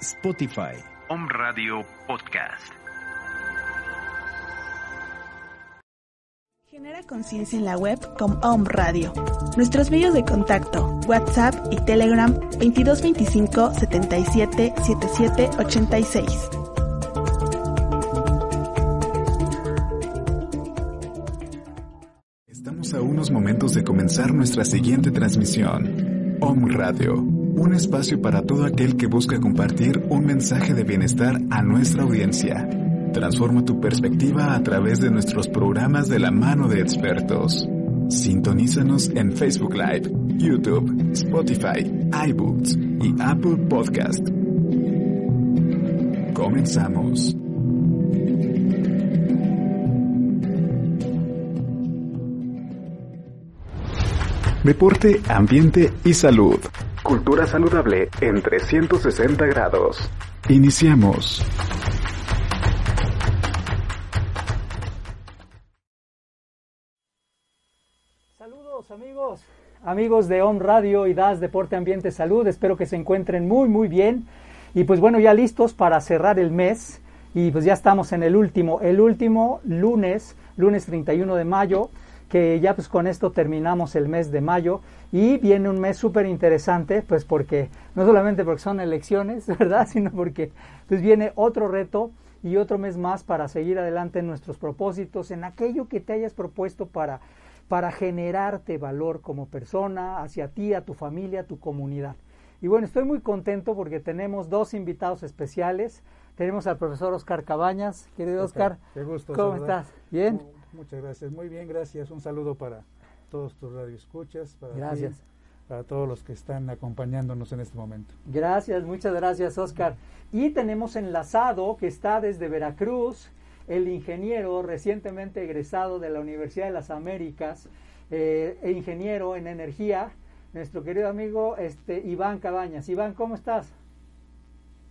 Spotify. Om Radio Podcast. Genera conciencia en la web con Om Radio. Nuestros medios de contacto, WhatsApp y Telegram 2225 77 77 86. Estamos a unos momentos de comenzar nuestra siguiente transmisión. Om Radio, un espacio para todo aquel que busca compartir un mensaje de bienestar a nuestra audiencia. Transforma tu perspectiva a través de nuestros programas de la mano de expertos. Sintonízanos en Facebook Live, YouTube, Spotify, iBooks y Apple Podcast. Comenzamos. Deporte, ambiente y salud. Cultura saludable en 360 grados. Iniciamos. Saludos amigos, amigos de Home Radio y DAS Deporte Ambiente Salud, espero que se encuentren muy muy bien y pues bueno ya listos para cerrar el mes y pues ya estamos en el último, el último lunes, lunes 31 de mayo, que ya pues con esto terminamos el mes de mayo y viene un mes súper interesante pues porque no solamente porque son elecciones, ¿verdad? Sino porque pues viene otro reto y otro mes más para seguir adelante en nuestros propósitos, en aquello que te hayas propuesto para para generarte valor como persona, hacia ti, a tu familia, a tu comunidad. Y bueno, estoy muy contento porque tenemos dos invitados especiales. Tenemos al profesor Oscar Cabañas. Querido Oscar, Qué gusto. ¿cómo saludar. estás? ¿Bien? Muchas gracias. Muy bien, gracias. Un saludo para todos tus radioescuchas, para ti, Gracias. para todos los que están acompañándonos en este momento. Gracias, muchas gracias, Oscar. Y tenemos enlazado que está desde Veracruz el ingeniero recientemente egresado de la Universidad de las Américas, eh, e ingeniero en energía, nuestro querido amigo este, Iván Cabañas. Iván, ¿cómo estás?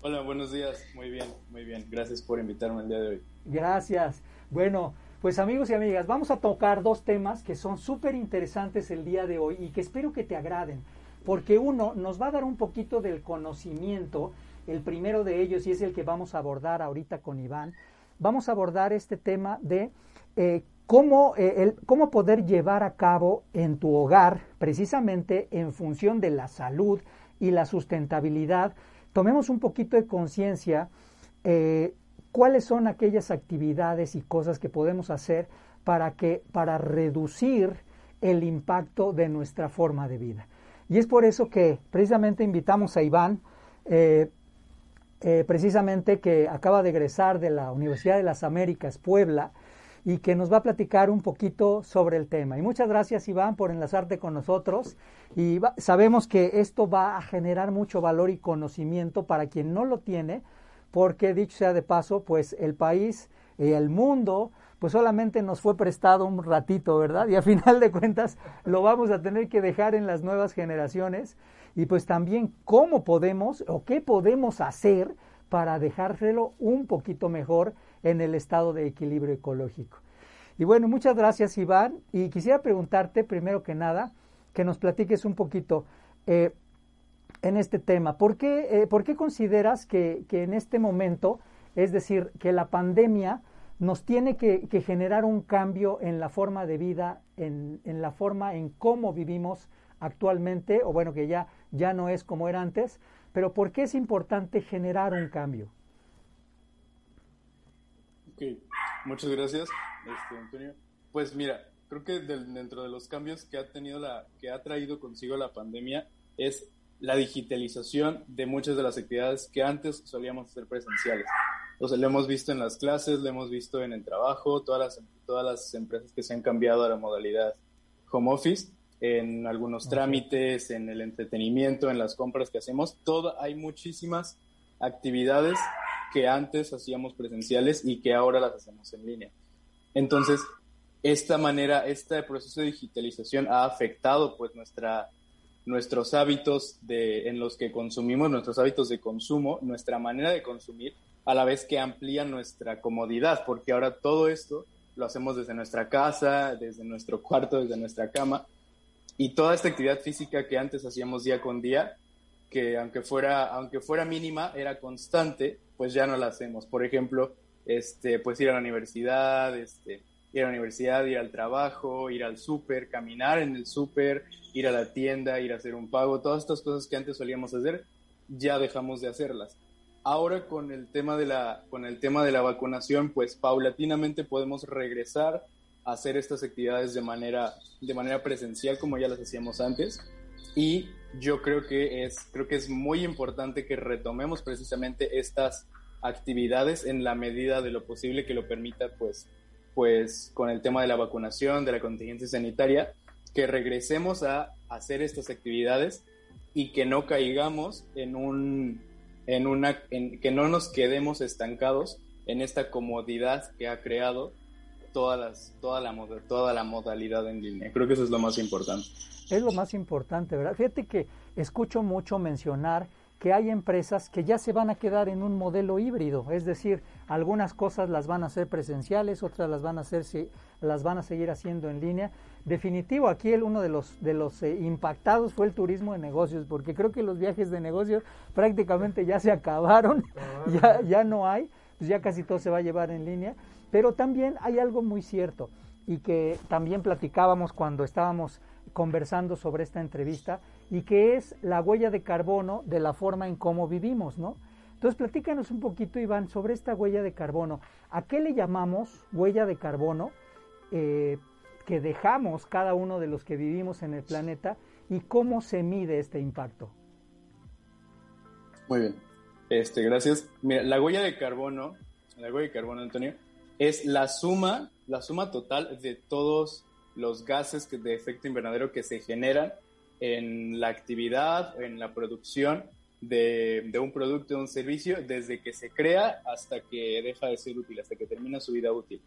Hola, buenos días. Muy bien, muy bien. Gracias por invitarme el día de hoy. Gracias. Bueno, pues amigos y amigas, vamos a tocar dos temas que son súper interesantes el día de hoy y que espero que te agraden, porque uno nos va a dar un poquito del conocimiento, el primero de ellos y es el que vamos a abordar ahorita con Iván, vamos a abordar este tema de eh, cómo, eh, cómo poder llevar a cabo en tu hogar, precisamente en función de la salud y la sustentabilidad, tomemos un poquito de conciencia eh, cuáles son aquellas actividades y cosas que podemos hacer para que para reducir el impacto de nuestra forma de vida. Y es por eso que precisamente invitamos a Iván, eh, eh, precisamente que acaba de egresar de la Universidad de las Américas, Puebla, y que nos va a platicar un poquito sobre el tema. Y muchas gracias, Iván, por enlazarte con nosotros. Y sabemos que esto va a generar mucho valor y conocimiento para quien no lo tiene, porque dicho sea de paso, pues el país y el mundo, pues solamente nos fue prestado un ratito, ¿verdad? Y a final de cuentas lo vamos a tener que dejar en las nuevas generaciones y pues también cómo podemos o qué podemos hacer para dejárselo un poquito mejor en el estado de equilibrio ecológico. Y bueno, muchas gracias Iván y quisiera preguntarte primero que nada que nos platiques un poquito eh, en este tema. ¿Por qué, eh, por qué consideras que, que en este momento, es decir, que la pandemia nos tiene que, generar un cambio en la forma de vida, en, en la forma en cómo vivimos actualmente, o bueno, que ya, ya no es como era antes, pero ¿por qué es importante generar un cambio? Ok, muchas gracias, este, Antonio. Pues mira, creo que del- dentro de los cambios que ha tenido la, que ha traído consigo la pandemia es la digitalización de muchas de las actividades que antes solíamos hacer presenciales. O sea, lo hemos visto en las clases, lo hemos visto en el trabajo, todas las, todas las empresas que se han cambiado a la modalidad home office, en algunos trámites, en el entretenimiento, en las compras que hacemos, todo, hay muchísimas actividades que antes hacíamos presenciales y que ahora las hacemos en línea. Entonces, esta manera, este proceso de digitalización ha afectado pues nuestra, nuestros hábitos de, en los que consumimos, nuestros hábitos de consumo, nuestra manera de consumir, a la vez que amplía nuestra comodidad, porque ahora todo esto lo hacemos desde nuestra casa, desde nuestro cuarto, desde nuestra cama, y toda esta actividad física que antes hacíamos día con día, que aunque fuera, aunque fuera mínima, era constante, pues ya no la hacemos. Por ejemplo, este, pues ir a la universidad, este, ir a la universidad, ir al trabajo, ir al súper, caminar en el súper, ir a la tienda, ir a hacer un pago, todas estas cosas que antes solíamos hacer, ya dejamos de hacerlas. Ahora con el tema de la, con el tema de la vacunación, pues paulatinamente podemos regresar a hacer estas actividades de manera, de manera presencial como ya las hacíamos antes. Y yo creo que es, creo que es muy importante que retomemos precisamente estas actividades en la medida de lo posible que lo permita, pues, pues con el tema de la vacunación, de la contingencia sanitaria, que regresemos a hacer estas actividades y que no caigamos en un, en una, que no nos quedemos estancados en esta comodidad que ha creado todas las, toda, la, toda la modalidad en línea. Creo que eso es lo más importante. Es lo más importante, ¿verdad? Fíjate que escucho mucho mencionar que hay empresas que ya se van a quedar en un modelo híbrido, es decir, algunas cosas las van a hacer presenciales, otras las van a hacer las van a seguir haciendo en línea. Definitivo, aquí el, uno de los de los eh, impactados fue el turismo de negocios, porque creo que los viajes de negocios prácticamente ya se acabaron, ya ya no hay, pues ya casi todo se va a llevar en línea, pero también hay algo muy cierto y que también platicábamos cuando estábamos conversando sobre esta entrevista y que es la huella de carbono de la forma en cómo vivimos, ¿no? Entonces, platícanos un poquito, Iván, sobre esta huella de carbono. ¿A qué le llamamos huella de carbono eh, que dejamos cada uno de los que vivimos en el planeta y cómo se mide este impacto? Muy bien. Este, gracias. Mira, la huella de carbono, la huella de carbono, Antonio, es la suma, la suma total de todos los gases de efecto invernadero que se generan en la actividad, en la producción de, un producto o un servicio, desde que se crea hasta que deja de ser útil, hasta que termina su vida útil.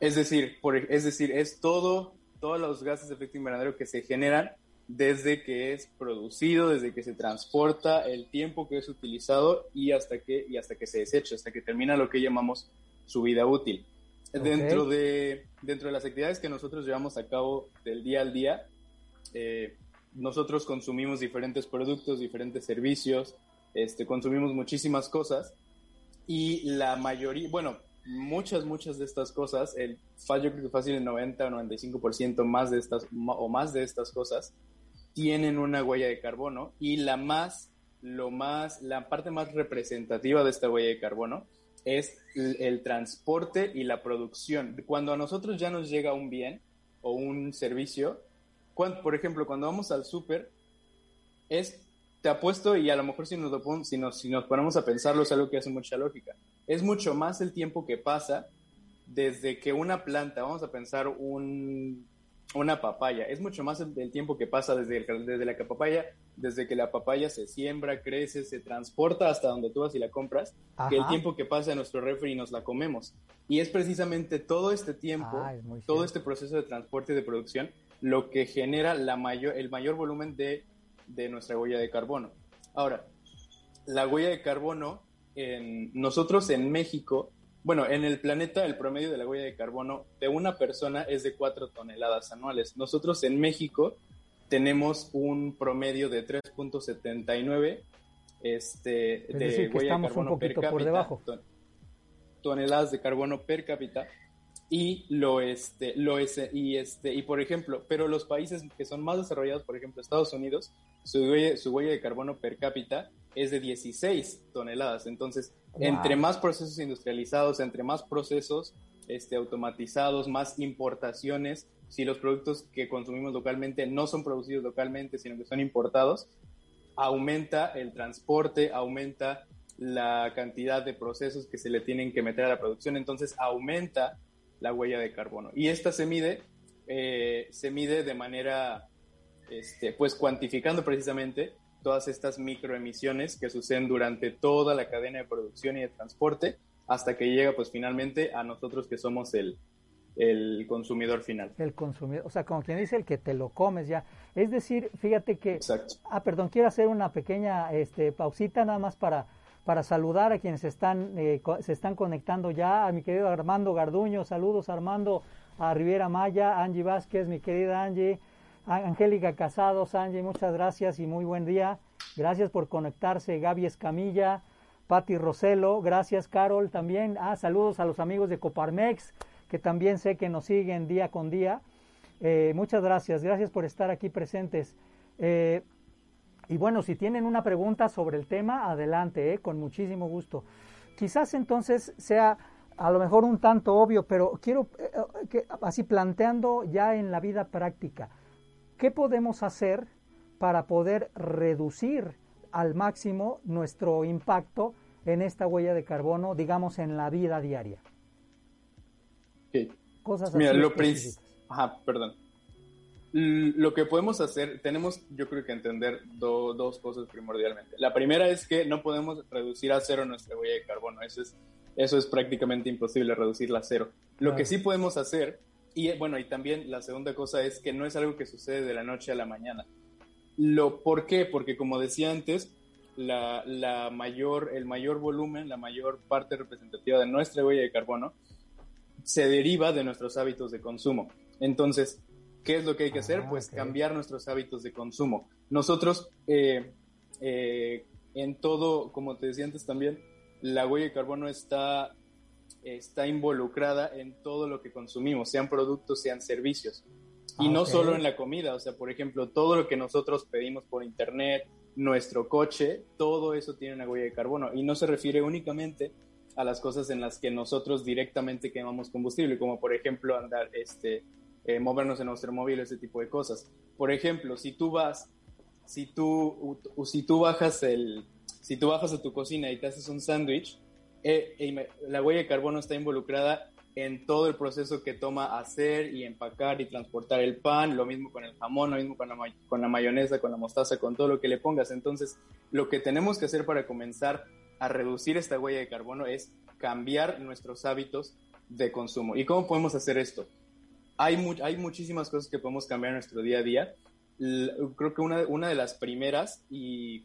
Es decir, por, es decir, es todo, todos los gases de efecto invernadero que se generan desde que es producido, desde que se transporta, el tiempo que es utilizado y hasta que, y hasta que se desecha, hasta que termina lo que llamamos su vida útil. Dentro, de, dentro de las actividades que nosotros llevamos a cabo del día al día, eh, nosotros consumimos diferentes productos, diferentes servicios, este, consumimos muchísimas cosas y la mayoría, bueno, muchas, muchas de estas cosas, el, yo creo que fácil el 90 o 95% más de estas, o más de estas cosas tienen una huella de carbono y la más, lo más, la parte más representativa de esta huella de carbono es el, transporte y la producción. Cuando a nosotros ya nos llega un bien o un servicio, por ejemplo, cuando vamos al súper, es, te apuesto, y a lo mejor si nos, si, nos, si nos ponemos a pensarlo es algo que hace mucha lógica, es mucho más el tiempo que pasa desde que una planta, vamos a pensar un, una papaya. Es mucho más el, tiempo que pasa desde, desde la papaya, desde que la papaya se siembra, crece, se transporta hasta donde tú vas y la compras, que el tiempo que pasa en nuestro refri y nos la comemos. Y es precisamente todo este tiempo, ah, todo este proceso de transporte y de producción, lo que genera la mayor, el mayor volumen de, de nuestra huella de carbono. Ahora, la huella de carbono, en, nosotros en México bueno, en el planeta el promedio de la huella de carbono de una persona es de 4 toneladas anuales. Nosotros en México tenemos un promedio de 3.79 este, de huella de carbono per cápita, por debajo. toneladas de carbono per cápita y lo este lo es y este y por ejemplo pero los países que son más desarrollados por ejemplo Estados Unidos su huella, su huella de carbono per cápita es de 16 toneladas. Entonces entre más procesos industrializados, entre más procesos este, automatizados, más importaciones, si los productos que consumimos localmente no son producidos localmente, sino que son importados, aumenta el transporte, aumenta la cantidad de procesos que se le tienen que meter a la producción, entonces aumenta la huella de carbono. Y esta se mide, eh, se mide de manera, este, pues cuantificando precisamente todas estas microemisiones que suceden durante toda la cadena de producción y de transporte hasta que llega pues finalmente a nosotros que somos el, el consumidor final. El consumidor, o sea, como quien dice, el que te lo comes ya. Es decir, fíjate que... Exacto. Ah, perdón, quiero hacer una pequeña este, pausita nada más para, para saludar a quienes están, eh, se están conectando ya, a mi querido Armando Garduño, saludos Armando, a Riviera Maya, Angie Vázquez, mi querida Angie, Angélica Casado, Sanjay, muchas gracias y muy buen día. Gracias por conectarse, Gaby Escamilla, Patti Roselo, gracias Carol también. Ah, saludos a los amigos de Coparmex, que también sé que nos siguen día con día. Eh, muchas gracias, gracias por estar aquí presentes. Eh, y bueno, si tienen una pregunta sobre el tema, adelante, eh, con muchísimo gusto. Quizás entonces sea a lo mejor un tanto obvio, pero quiero que, así planteando ya en la vida práctica, ¿qué podemos hacer para poder reducir al máximo nuestro impacto en esta huella de carbono, digamos, en la vida diaria. Cosas Mira, lo Ajá, perdón. Lo que podemos hacer, tenemos yo creo que entender dos cosas primordialmente. La primera es que no podemos reducir a cero nuestra huella de carbono. Eso es, eso es prácticamente imposible, reducirla a cero. Lo que sí podemos hacer, y bueno, y también la segunda cosa es que no es algo que sucede de la noche a la mañana. Lo, ¿Por qué? Porque como decía antes, la, la, mayor, el mayor volumen, la mayor parte representativa de nuestra huella de carbono se deriva de nuestros hábitos de consumo. Entonces, ¿qué es lo que hay que hacer? Ah, pues cambiar nuestros hábitos de consumo. Nosotros, eh, eh, en todo, como te decía antes también, la huella de carbono está, está involucrada en todo lo que consumimos, sean productos, sean servicios. Y no solo en la comida, o sea, por ejemplo, todo lo que nosotros pedimos por internet, nuestro coche, todo eso tiene una huella de carbono y no se refiere únicamente a las cosas en las que nosotros directamente quemamos combustible, como por ejemplo andar, este, eh, movernos en nuestro móvil, ese tipo de cosas. Por ejemplo, si tú vas, si tú, si tú bajas el, si tú bajas a tu cocina y te haces un sándwich, eh, eh, la huella de carbono está involucrada en todo el proceso que toma hacer y empacar y transportar el pan, lo mismo con el jamón, lo mismo con la, con la mayonesa, con la mostaza, con todo lo que le pongas. Entonces, lo que tenemos que hacer para comenzar a reducir esta huella de carbono es cambiar nuestros hábitos de consumo. ¿Y cómo podemos hacer esto? Hay, hay muchísimas cosas que podemos cambiar en nuestro día a día. creo que una, una de las primeras, y,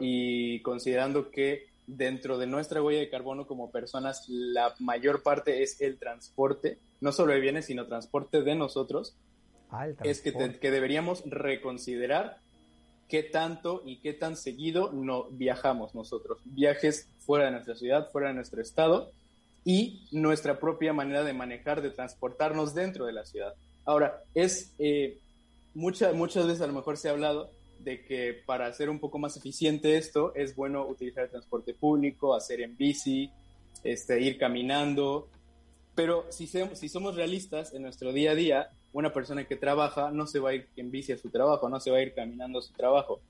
y considerando que dentro de nuestra huella de carbono como personas, la mayor parte es el transporte, no solo de bienes, sino transporte de nosotros, ah, es que, que, deberíamos reconsiderar qué tanto y qué tan seguido no viajamos nosotros. Viajes fuera de nuestra ciudad, fuera de nuestro estado y nuestra propia manera de manejar, de transportarnos dentro de la ciudad. Ahora, es eh, muchas veces a lo mejor se ha hablado de que para hacer un poco más eficiente esto es bueno utilizar el transporte público, hacer en bici, este, ir caminando. Pero si, si somos realistas en nuestro día a día, una persona que trabaja no se va a ir en bici a su trabajo, no se va a ir caminando a su trabajo.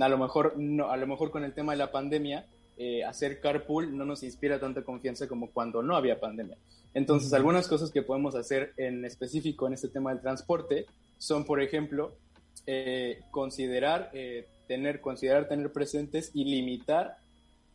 A lo mejor, no, a lo mejor con el tema de la pandemia, eh, hacer carpool no nos inspira tanta confianza como cuando no había pandemia. Entonces, algunas cosas que podemos hacer en específico en este tema del transporte son, por ejemplo, eh, considerar, eh, tener, considerar tener presentes y limitar,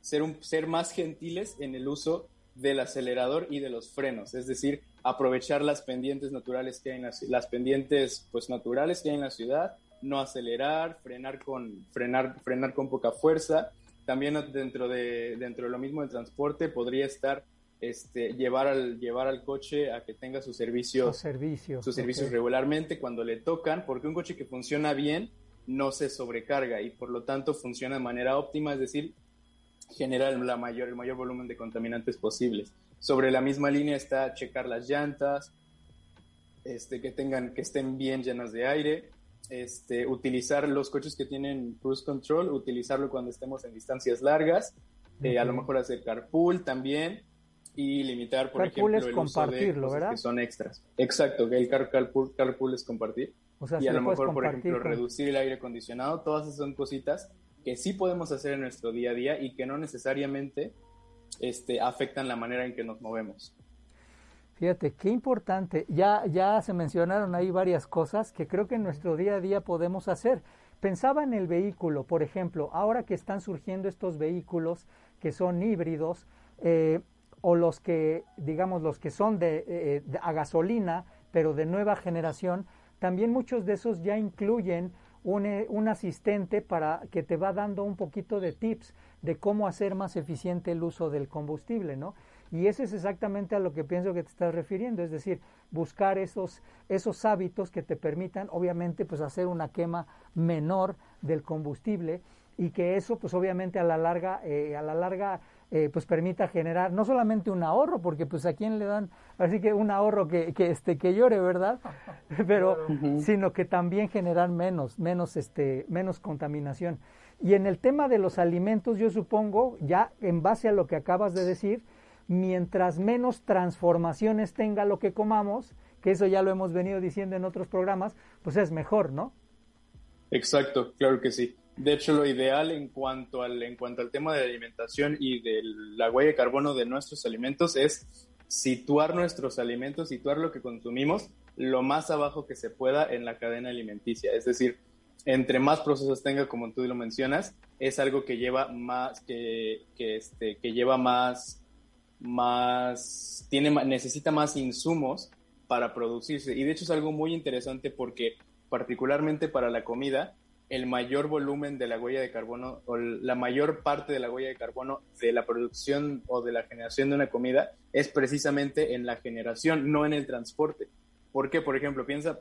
ser, un, ser más gentiles en el uso del acelerador y de los frenos, es decir, aprovechar las pendientes naturales que hay en las, las pendientes pues naturales que hay en la ciudad, no acelerar, frenar con frenar frenar con poca fuerza. También dentro de dentro de lo mismo del transporte podría estar este, llevar, al, llevar al coche a que tenga sus servicios, servicios, sus servicios regularmente cuando le tocan, porque un coche que funciona bien no se sobrecarga y por lo tanto funciona de manera óptima, es decir, genera la mayor, el mayor volumen de contaminantes posibles. Sobre la misma línea está checar las llantas, este, que, tengan, que estén bien llenas de aire, este, utilizar los coches que tienen cruise control, utilizarlo cuando estemos en distancias largas, eh, a lo mejor hacer carpool también, y limitar, por ejemplo, el uso de cosas que son extras. Exacto, que el car carpool, carpool es compartir. y a lo mejor, por ejemplo, reducir el aire acondicionado, todas esas son cositas que sí podemos hacer en nuestro día a día y que no necesariamente este, afectan la manera en que nos movemos. Fíjate, qué importante. Ya, ya se mencionaron ahí varias cosas que creo que en nuestro día a día podemos hacer. Pensaba en el vehículo, por ejemplo, ahora que están surgiendo estos vehículos que son híbridos, eh, o los que, digamos, los que son de, eh, a gasolina, pero de nueva generación, también muchos de esos ya incluyen un, eh, un, asistente para que te va dando un poquito de tips de cómo hacer más eficiente el uso del combustible, ¿no? Y eso es exactamente a lo que pienso que te estás refiriendo, es decir, buscar esos, esos hábitos que te permitan, obviamente, pues hacer una quema menor del combustible y que eso pues obviamente a la larga, eh, a la larga eh, pues permita generar no solamente un ahorro, porque pues a quién le dan, así que un ahorro que, que, este, que llore, ¿verdad? Pero, sino que también generar menos, menos, este, menos contaminación. Y en el tema de los alimentos, yo supongo, ya en base a lo que acabas de decir, mientras menos transformaciones tenga lo que comamos, que eso ya lo hemos venido diciendo en otros programas, pues es mejor, ¿no? Exacto, claro que sí. De hecho, lo ideal en cuanto al, en cuanto al tema de la alimentación y de la huella de carbono de nuestros alimentos es situar nuestros alimentos, situar lo que consumimos lo más abajo que se pueda en la cadena alimenticia. Es decir, entre más procesos tenga, como tú lo mencionas, es algo que lleva más, que, que, este, que lleva más, más, tiene, necesita más insumos para producirse. Y de hecho es algo muy interesante porque particularmente para la comida, el mayor volumen de la huella de carbono o la mayor parte de la huella de carbono de la producción o de la generación de una comida es precisamente en la generación, no en el transporte. ¿Por qué? Por ejemplo, piensa,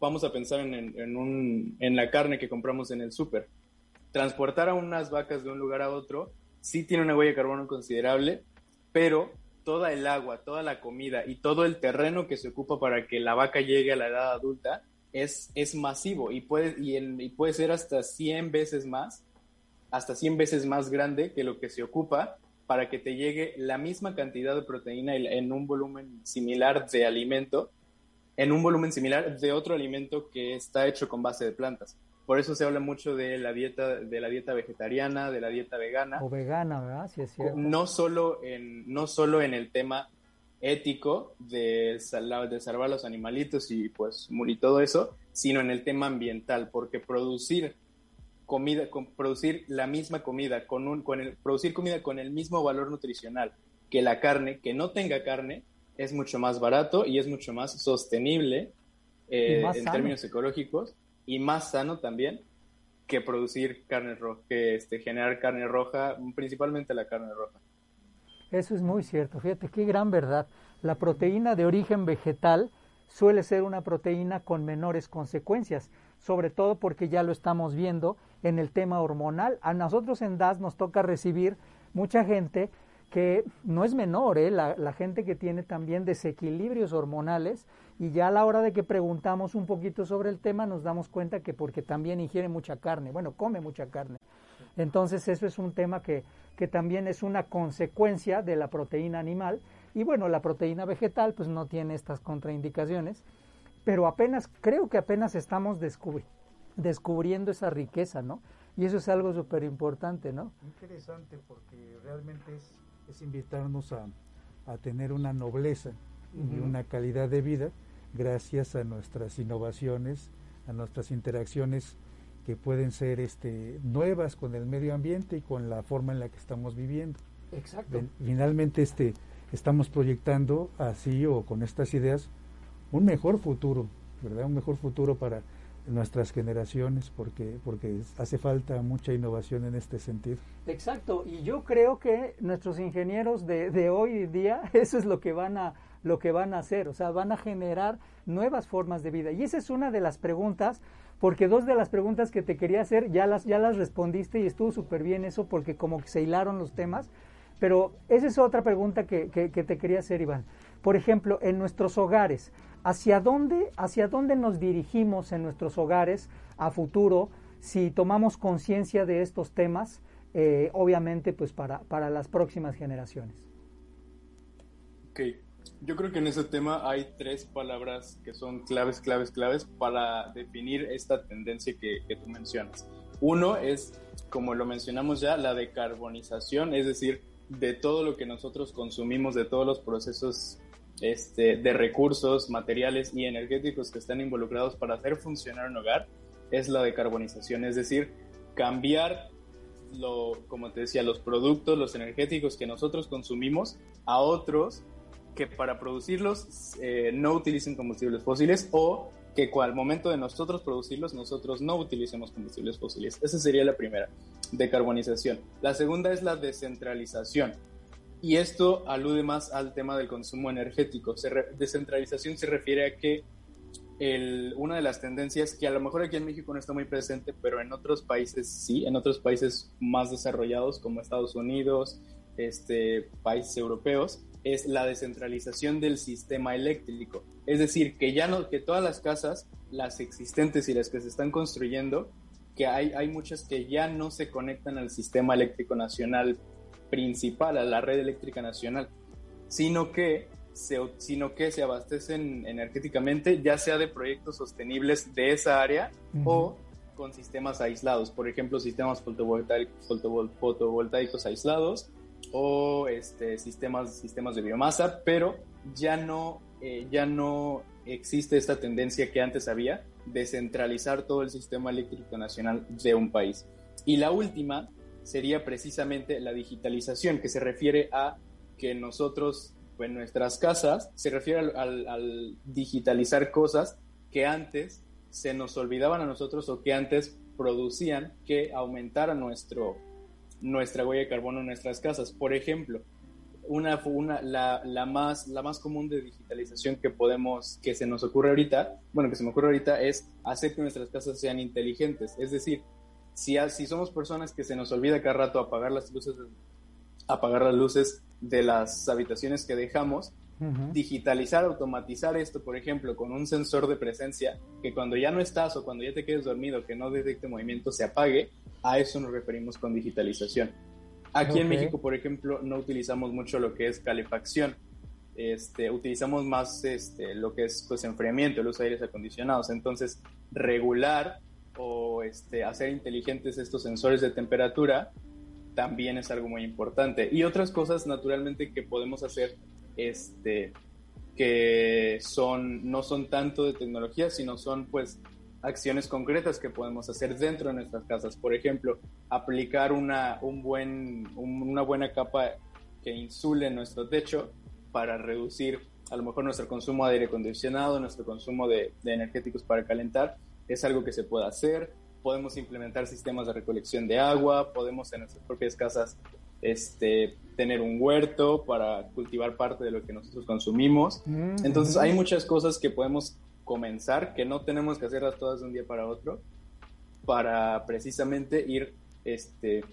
vamos a pensar en, en, un, en la carne que compramos en el súper. Transportar a unas vacas de un lugar a otro sí tiene una huella de carbono considerable, pero toda el agua, toda la comida y todo el terreno que se ocupa para que la vaca llegue a la edad adulta es, es masivo y puede, y, puede ser hasta 100 veces más, hasta 100 veces más grande que lo que se ocupa para que te llegue la misma cantidad de proteína en un volumen similar de alimento, en un volumen similar de otro alimento que está hecho con base de plantas. Por eso se habla mucho de la dieta, de la dieta vegetariana, de la dieta vegana. O vegana, ¿verdad? Sí, es cierto. No solo en, no solo en el tema ético de, de salvar a los animalitos y pues y todo eso, sino en el tema ambiental, porque producir comida, con, producir la misma comida, con un, con el, producir comida con el mismo valor nutricional que la carne, que no tenga carne, es mucho más barato y es mucho más sostenible eh, en términos ecológicos y más sano también que producir carne roja, que este, generar carne roja, principalmente la carne roja. Eso es muy cierto, fíjate qué gran verdad. La proteína de origen vegetal suele ser una proteína con menores consecuencias, sobre todo porque ya lo estamos viendo en el tema hormonal. A nosotros en DAS nos toca recibir mucha gente que no es menor, ¿eh? la, gente que tiene también desequilibrios hormonales y ya a la hora de que preguntamos un poquito sobre el tema nos damos cuenta que porque también ingiere mucha carne, bueno, come mucha carne. Entonces eso es un tema que, que también es una consecuencia de la proteína animal y bueno, la proteína vegetal pues no tiene estas contraindicaciones, pero apenas, creo que apenas estamos descubriendo esa riqueza, ¿no? Y eso es algo súper importante, ¿no? Interesante porque realmente es, es invitarnos a, a, tener una nobleza y una calidad de vida gracias a nuestras innovaciones, a nuestras interacciones que pueden ser este, nuevas con el medio ambiente y con la forma en la que estamos viviendo. Exacto. Finalmente, este, estamos proyectando así o con estas ideas un mejor futuro, ¿verdad? Un mejor futuro para nuestras generaciones porque porque hace falta mucha innovación en este sentido. Exacto, y yo creo que nuestros ingenieros de, de hoy día eso es lo que van a lo que van a hacer, o sea, van a generar nuevas formas de vida. Y esa es una de las preguntas, porque dos de las preguntas que te quería hacer ya las, ya las respondiste y estuvo súper bien eso, porque como que se hilaron los temas. Pero esa es otra pregunta que, que, te quería hacer, Iván. Por ejemplo, en nuestros hogares, ¿hacia dónde, ¿hacia dónde nos dirigimos en nuestros hogares a futuro si tomamos conciencia de estos temas, eh, obviamente, pues para, para las próximas generaciones? Ok, yo creo que en ese tema hay tres palabras que son claves, claves, claves para definir esta tendencia que, que tú mencionas. Uno es, como lo mencionamos ya, la decarbonización, es decir, de todo lo que nosotros consumimos, de todos los procesos este, de recursos, materiales y energéticos que están involucrados para hacer funcionar un hogar, es la decarbonización, es decir, cambiar lo, como te decía, los productos, los energéticos que nosotros consumimos a otros que para producirlos eh, no utilicen combustibles fósiles o que al momento de nosotros producirlos nosotros no utilicemos combustibles fósiles. Esa sería la primera, decarbonización. La segunda es la descentralización. Y esto alude más al tema del consumo energético. descentralización se refiere a que una de las tendencias que a lo mejor aquí en México no está muy presente, pero en otros países sí, en otros países más desarrollados como Estados Unidos, este, países europeos, es la descentralización del sistema eléctrico. Es decir, que ya no, que todas las casas, las existentes y las que se están construyendo, que hay, hay muchas que ya no se conectan al sistema eléctrico nacional principal, a la red eléctrica nacional, sino que se, sino que se abastecen energéticamente, ya sea de proyectos sostenibles de esa área o con sistemas aislados, por ejemplo, sistemas fotovoltaicos, aislados o este, sistemas, sistemas de biomasa, pero ya no, eh, ya no existe esta tendencia que antes había de centralizar todo el sistema eléctrico nacional de un país. Y la última sería precisamente la digitalización, que se refiere a que nosotros en nuestras casas se refiere al, digitalizar cosas que antes se nos olvidaban a nosotros o que antes producían que aumentara nuestro, nuestra huella de carbono en nuestras casas. Por ejemplo, una, una, la, la, más, la más común de digitalización que podemos, que se nos ocurre ahorita, bueno, que se me ocurre ahorita es hacer que nuestras casas sean inteligentes. Es decir, si, si somos personas que se nos olvida cada rato apagar las luces, apagar las luces de las habitaciones que dejamos, digitalizar, automatizar esto, por ejemplo, con un sensor de presencia que cuando ya no estás o cuando ya te quedes dormido, que no detecte movimiento, se apague, a eso nos referimos con digitalización. Aquí en México, por ejemplo, no utilizamos mucho lo que es calefacción. Este, utilizamos más este, lo que es pues, enfriamiento, de aires acondicionados. Entonces, regular o este, hacer inteligentes estos sensores de temperatura también es algo muy importante. Y otras cosas, naturalmente, que podemos hacer, este, que son, no son tanto de tecnología, sino son, pues, acciones concretas que podemos hacer dentro de nuestras casas. Por ejemplo, aplicar una, un buen, una buena capa que insule nuestro techo para reducir a lo mejor nuestro consumo de aire acondicionado, nuestro consumo de, de energéticos para calentar. Es algo que se puede hacer podemos implementar sistemas de recolección de agua, podemos en nuestras propias casas este, tener un huerto para cultivar parte de lo que nosotros consumimos. Mm, Entonces hay muchas cosas que podemos comenzar, que no tenemos que hacerlas todas de un día para otro, para precisamente ir, este,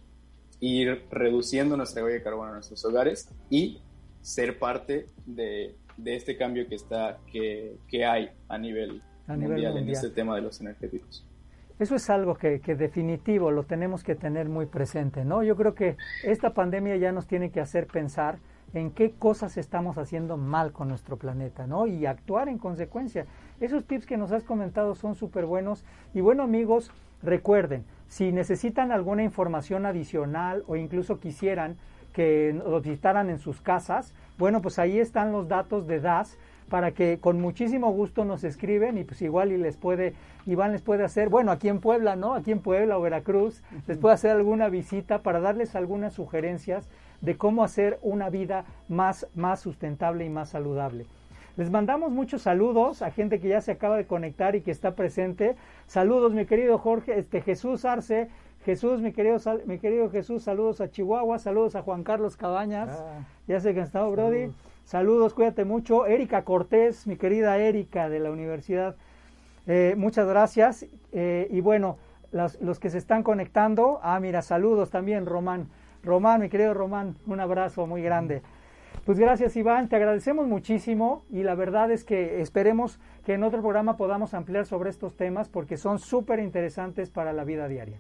ir reduciendo nuestra huella de carbono en nuestros hogares y ser parte de, de este cambio que, está, que, que hay a nivel, mundial en este tema de los energéticos. Eso es algo que, que, definitivo lo tenemos que tener muy presente, ¿no? Yo creo que esta pandemia ya nos tiene que hacer pensar en qué cosas estamos haciendo mal con nuestro planeta, ¿no? Y actuar en consecuencia. Esos tips que nos has comentado son súper buenos. Y bueno, amigos, recuerden, si necesitan alguna información adicional o incluso quisieran que lo visitaran en sus casas, bueno, pues ahí están los datos de DAS para que con muchísimo gusto nos escriben y pues igual y les puede, Iván les puede hacer, bueno, aquí en Puebla, ¿no? Aquí en Puebla o Veracruz, les puede hacer alguna visita para darles algunas sugerencias de cómo hacer una vida más, más sustentable y más saludable. Les mandamos muchos saludos a gente que ya se acaba de conectar y que está presente. Saludos, mi querido Jorge, este Jesús Arce, Jesús, mi querido, mi querido Jesús, saludos a Chihuahua, saludos a Juan Carlos Cabañas. Ah, ya sé que han estado, Brody. Saludos, cuídate mucho. Erika Cortés, mi querida Erika de la universidad. Eh, muchas gracias. Eh, y bueno, los, los, que se están conectando. Ah, mira, saludos también, Román. Román, mi querido Román, un abrazo muy grande. Pues gracias, Iván. Te agradecemos muchísimo y la verdad es que esperemos que en otro programa podamos ampliar sobre estos temas porque son súper interesantes para la vida diaria.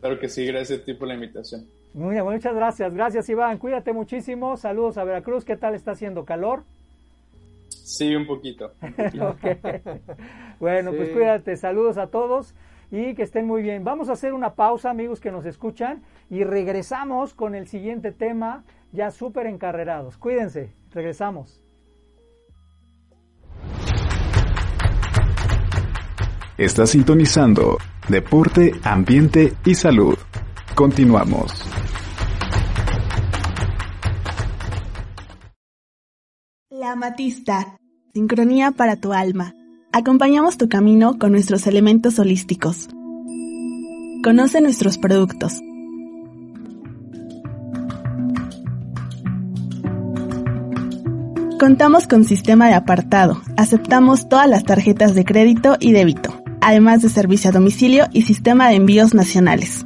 Claro que sí, gracias a ti por la invitación. Muy bien, muchas gracias. Gracias, Iván. Cuídate muchísimo. Saludos a Veracruz. ¿Qué tal está haciendo calor? Sí, un poquito. Bueno, pues cuídate. Saludos a todos y que estén muy bien. Vamos a hacer una pausa, amigos que nos escuchan, y regresamos con el siguiente tema, ya súper encarrerados. Cuídense, regresamos. Está sintonizando Deporte, Ambiente y Salud. Continuamos. La Amatista. Sincronía para tu alma. Acompañamos tu camino con nuestros elementos holísticos. Conoce nuestros productos. Contamos con sistema de apartado. Aceptamos todas las tarjetas de crédito y débito, además de servicio a domicilio y sistema de envíos nacionales.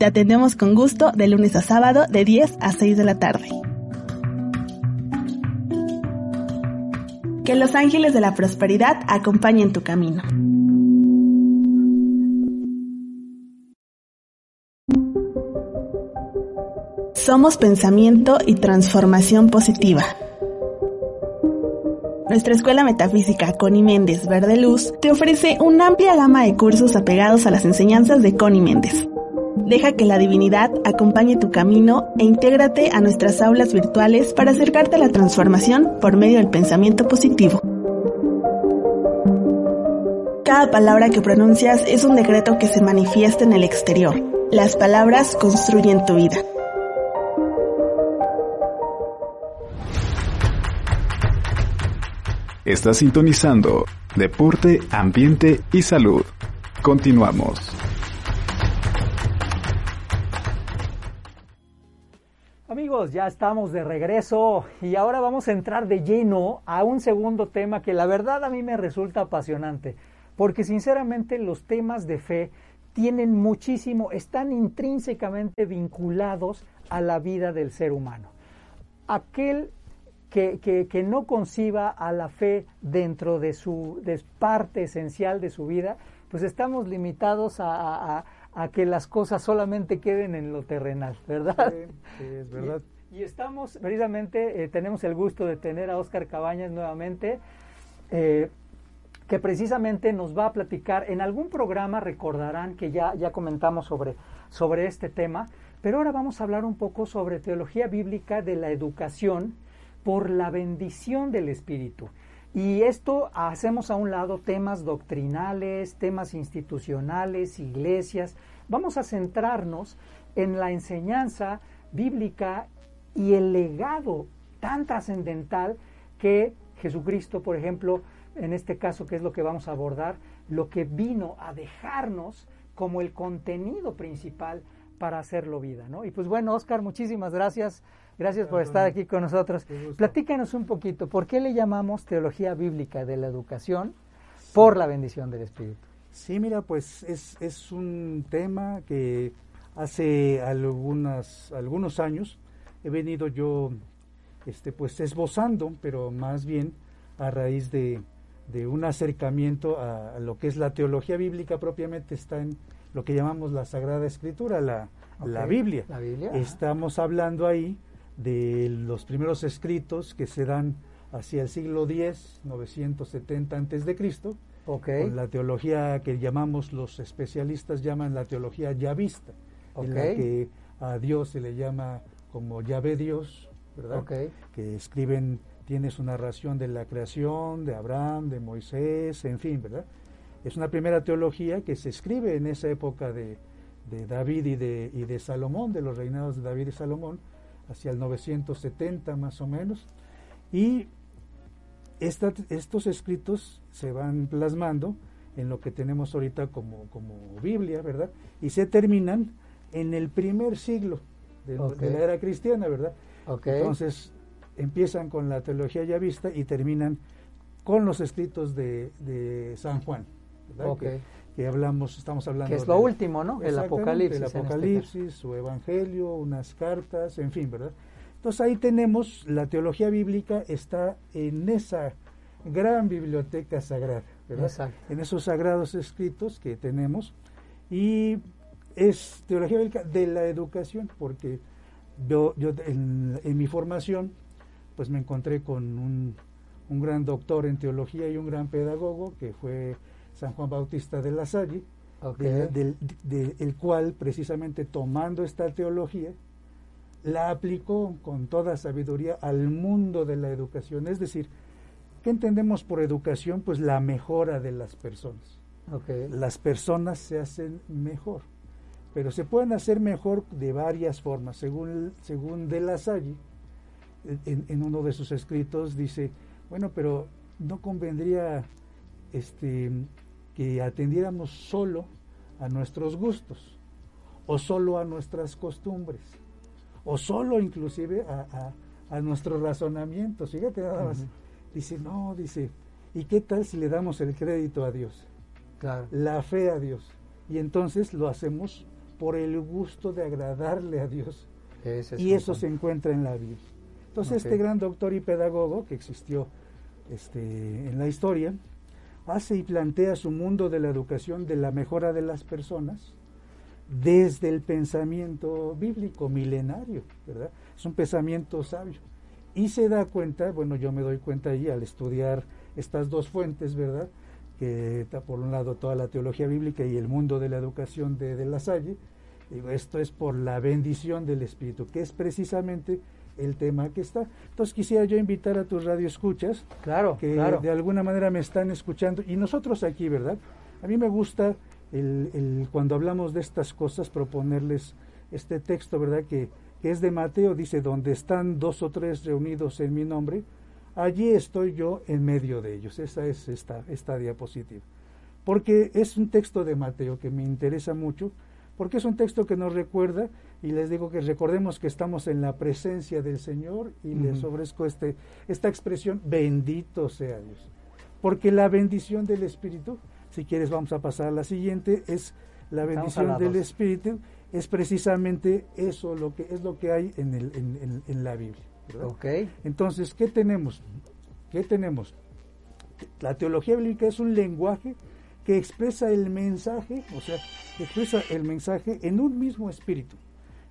Te atendemos con gusto de lunes a sábado de 10 a 6 de la tarde. Que los ángeles de la prosperidad acompañen tu camino. Somos pensamiento y transformación positiva. Nuestra escuela metafísica Connie Méndez Verde Luz te ofrece una amplia gama de cursos apegados a las enseñanzas de Connie Méndez. Deja que la divinidad acompañe tu camino e intégrate a nuestras aulas virtuales para acercarte a la transformación por medio del pensamiento positivo. Cada palabra que pronuncias es un decreto que se manifiesta en el exterior. Las palabras construyen tu vida. Está sintonizando Deporte, Ambiente y Salud. Continuamos. Ya estamos de regreso y ahora vamos a entrar de lleno a un segundo tema que la verdad a mí me resulta apasionante, porque sinceramente los temas de fe tienen muchísimo, están intrínsecamente vinculados a la vida del ser humano. Aquel que, que, no conciba a la fe dentro de su de parte esencial de su vida, pues estamos limitados a, que las cosas solamente queden en lo terrenal, ¿verdad? Sí, es verdad. Y, estamos, precisamente, eh, tenemos el gusto de tener a Oscar Cabañas nuevamente, eh, que precisamente nos va a platicar, en algún programa recordarán que ya, ya comentamos sobre, sobre este tema, pero ahora vamos a hablar un poco sobre teología bíblica de la educación, por la bendición del Espíritu. Y esto hacemos a un lado temas doctrinales, temas institucionales, iglesias. Vamos a centrarnos en la enseñanza bíblica y el legado tan trascendental que Jesucristo, por ejemplo, en este caso, que es lo que vamos a abordar, lo que vino a dejarnos como el contenido principal para hacerlo vida, ¿no? Y pues bueno, Oscar, muchísimas gracias Gracias por estar aquí con nosotros. Platícanos un poquito, ¿por qué le llamamos teología bíblica de la educación por la bendición del Espíritu? Sí, mira, pues es, es un tema que hace algunas, algunos años he venido yo este, pues esbozando, pero más bien a raíz de, de un acercamiento a, lo que es la teología bíblica propiamente está en lo que llamamos la Sagrada Escritura, la, la Biblia. La Biblia. Estamos hablando ahí de los primeros escritos que se dan hacia el siglo X, 970 antes de Cristo, con la teología que llamamos los especialistas llaman la teología yavista, en la que a Dios se le llama como Yahvé Dios, ¿verdad? Que escriben, tiene su narración de la creación, de Abraham, de Moisés, en fin, ¿verdad? Es una primera teología que se escribe en esa época de, de David y de, y de Salomón, de los reinados de David y Salomón, hacia el 970 más o menos, y estos escritos se van plasmando en lo que tenemos ahorita como, como Biblia, ¿verdad? Y se terminan en el primer siglo de, la era cristiana, ¿verdad? Entonces empiezan con la teología ya vista y terminan con los escritos de, San Juan, ¿verdad? Que, hablamos, estamos hablando. Que es lo último, ¿no? El Apocalipsis. El este Apocalipsis, su Evangelio, unas cartas, en fin, ¿verdad? Entonces ahí tenemos, la teología bíblica está en esa gran biblioteca sagrada, ¿verdad? En esos sagrados escritos que tenemos. Y es teología bíblica de la educación, porque yo, yo en, mi formación, pues me encontré con un, un, gran doctor en teología y un gran pedagogo, que fue San Juan Bautista de la Salle, del, el cual precisamente tomando esta teología, la aplicó con toda sabiduría al mundo de la educación. Es decir, ¿Qué entendemos por educación? Pues la mejora de las personas. Okay. Las personas se hacen mejor, pero se pueden hacer mejor de varias formas. Según, según De La Salle, en, en uno de sus escritos dice, bueno, pero no convendría este, que atendiéramos solo a nuestros gustos, o solo a nuestras costumbres, o solo inclusive a, a, a nuestros razonamientos. Fíjate nada más. Dice, no, dice, ¿y qué tal si le damos el crédito a Dios? Claro. La fe a Dios. Y entonces lo hacemos por el gusto de agradarle a Dios. Ese es y eso se encuentra en la Biblia. Entonces este gran doctor y pedagogo que existió este, en la historia, hace y plantea su mundo de la educación, de la mejora de las personas, desde el pensamiento bíblico milenario, ¿verdad? Es un pensamiento sabio. Y se da cuenta, bueno, yo me doy cuenta ahí al estudiar estas dos fuentes, ¿verdad? Que está por un lado toda la teología bíblica y el mundo de la educación de, de La Salle. Digo, esto es por la bendición del Espíritu, que es precisamente el tema que está. Entonces quisiera yo invitar a tus radioescuchas Claro, que claro. de alguna manera me están escuchando y nosotros aquí, ¿verdad? A mí me gusta el, el- cuando hablamos de estas cosas proponerles este texto, ¿verdad? Que, que es de Mateo, dice, donde están dos o tres reunidos en mi nombre, allí estoy yo en medio de ellos. Esa es esta, esta diapositiva. Porque es un texto de Mateo que me interesa mucho, porque es un texto que nos recuerda, y les digo que recordemos que estamos en la presencia del Señor, y les ofrezco este, esta expresión, bendito sea Dios. Porque la bendición del Espíritu, si quieres vamos a pasar a la siguiente, es la bendición del. Espíritu, es precisamente eso lo que es lo que hay en, el, en, en- en la Biblia. ¿verdad? Ok. Entonces, ¿qué tenemos? ¿Qué tenemos? La teología bíblica es un lenguaje que expresa el mensaje, o sea, expresa el mensaje en un mismo espíritu.